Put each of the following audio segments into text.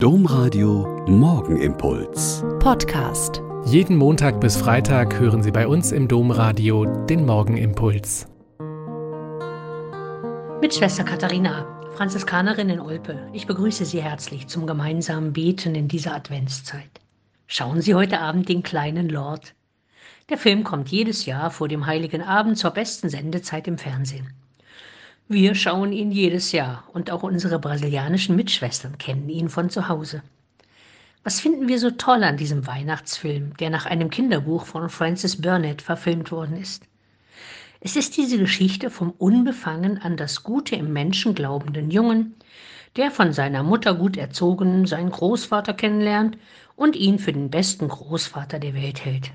Domradio Morgenimpuls. Podcast. Jeden Montag bis Freitag hören Sie bei uns im Domradio den Morgenimpuls. Mit Schwester Katharina, Franziskanerin in Olpe. Ich begrüße Sie herzlich zum gemeinsamen Beten in dieser Adventszeit. Schauen Sie heute Abend den kleinen Lord. Der Film kommt jedes Jahr vor dem Heiligen Abend zur besten Sendezeit im Fernsehen. Wir schauen ihn jedes Jahr und auch unsere brasilianischen Mitschwestern kennen ihn von zu Hause. Was finden wir so toll an diesem Weihnachtsfilm, der nach einem Kinderbuch von Francis Burnett verfilmt worden ist? Es ist diese Geschichte vom unbefangen an das Gute im Menschen glaubenden Jungen, der von seiner Mutter gut erzogen seinen Großvater kennenlernt und ihn für den besten Großvater der Welt hält.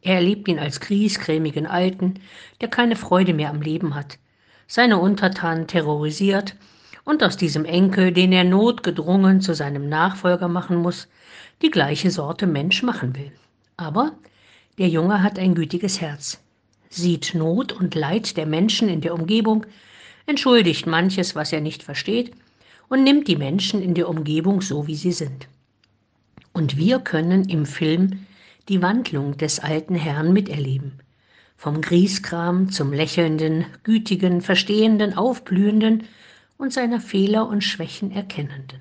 Er erlebt ihn als griesgrämigen Alten, der keine Freude mehr am Leben hat, seine Untertanen terrorisiert und aus diesem Enkel, den er notgedrungen zu seinem Nachfolger machen muss, die gleiche Sorte Mensch machen will. Aber der Junge hat ein gütiges Herz, sieht Not und Leid der Menschen in der Umgebung, entschuldigt manches, was er nicht versteht, und nimmt die Menschen in der Umgebung so, wie sie sind. Und wir können im Film die Wandlung des alten Herrn miterleben vom Grieskram zum lächelnden, gütigen, verstehenden, aufblühenden und seiner Fehler und Schwächen erkennenden.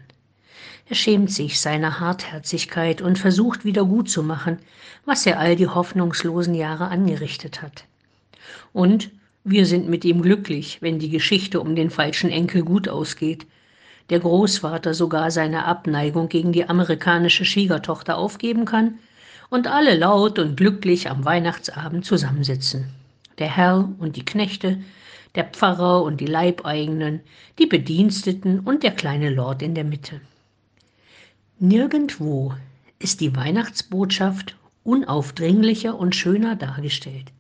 Er schämt sich seiner Hartherzigkeit und versucht wieder gut zu machen, was er all die hoffnungslosen Jahre angerichtet hat. Und wir sind mit ihm glücklich, wenn die Geschichte um den falschen Enkel gut ausgeht, der Großvater sogar seine Abneigung gegen die amerikanische Schwiegertochter aufgeben kann und alle laut und glücklich am Weihnachtsabend zusammensitzen. Der Herr und die Knechte, der Pfarrer und die Leibeigenen, die Bediensteten und der kleine Lord in der Mitte. Nirgendwo ist die Weihnachtsbotschaft unaufdringlicher und schöner dargestellt.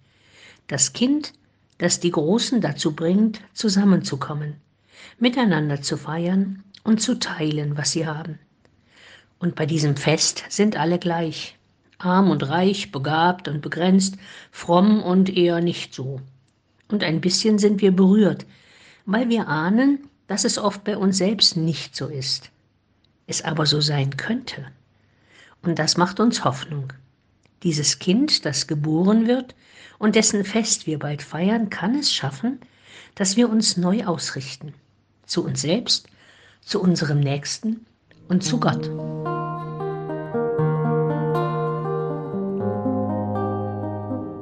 Das Kind, das die Großen dazu bringt, zusammenzukommen, miteinander zu feiern und zu teilen, was sie haben. Und bei diesem Fest sind alle gleich arm und reich, begabt und begrenzt, fromm und eher nicht so. Und ein bisschen sind wir berührt, weil wir ahnen, dass es oft bei uns selbst nicht so ist, es aber so sein könnte. Und das macht uns Hoffnung. Dieses Kind, das geboren wird und dessen Fest wir bald feiern, kann es schaffen, dass wir uns neu ausrichten. Zu uns selbst, zu unserem Nächsten und zu Gott.